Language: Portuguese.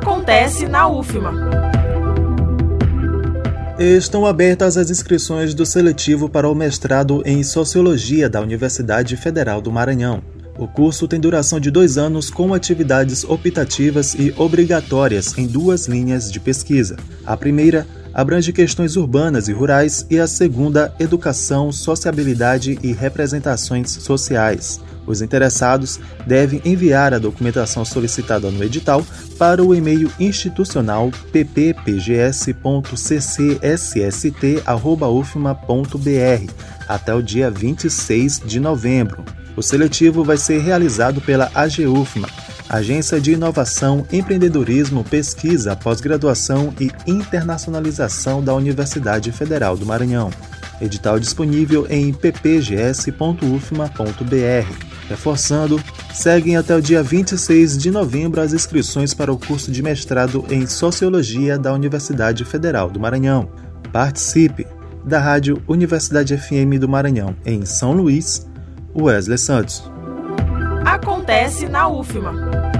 Acontece na UFMA. Estão abertas as inscrições do seletivo para o mestrado em Sociologia da Universidade Federal do Maranhão. O curso tem duração de dois anos com atividades optativas e obrigatórias em duas linhas de pesquisa. A primeira abrange questões urbanas e rurais e a segunda, educação, sociabilidade e representações sociais. Os interessados devem enviar a documentação solicitada no edital para o e-mail institucional pppgs.ccsst.ufma.br até o dia 26 de novembro. O seletivo vai ser realizado pela AGUFMA, Agência de Inovação, Empreendedorismo, Pesquisa, Pós-Graduação e Internacionalização da Universidade Federal do Maranhão. Edital disponível em ppgs.ufma.br. Reforçando, seguem até o dia 26 de novembro as inscrições para o curso de mestrado em Sociologia da Universidade Federal do Maranhão. Participe! Da Rádio Universidade FM do Maranhão, em São Luís, Wesley Santos. Acontece na UFMA.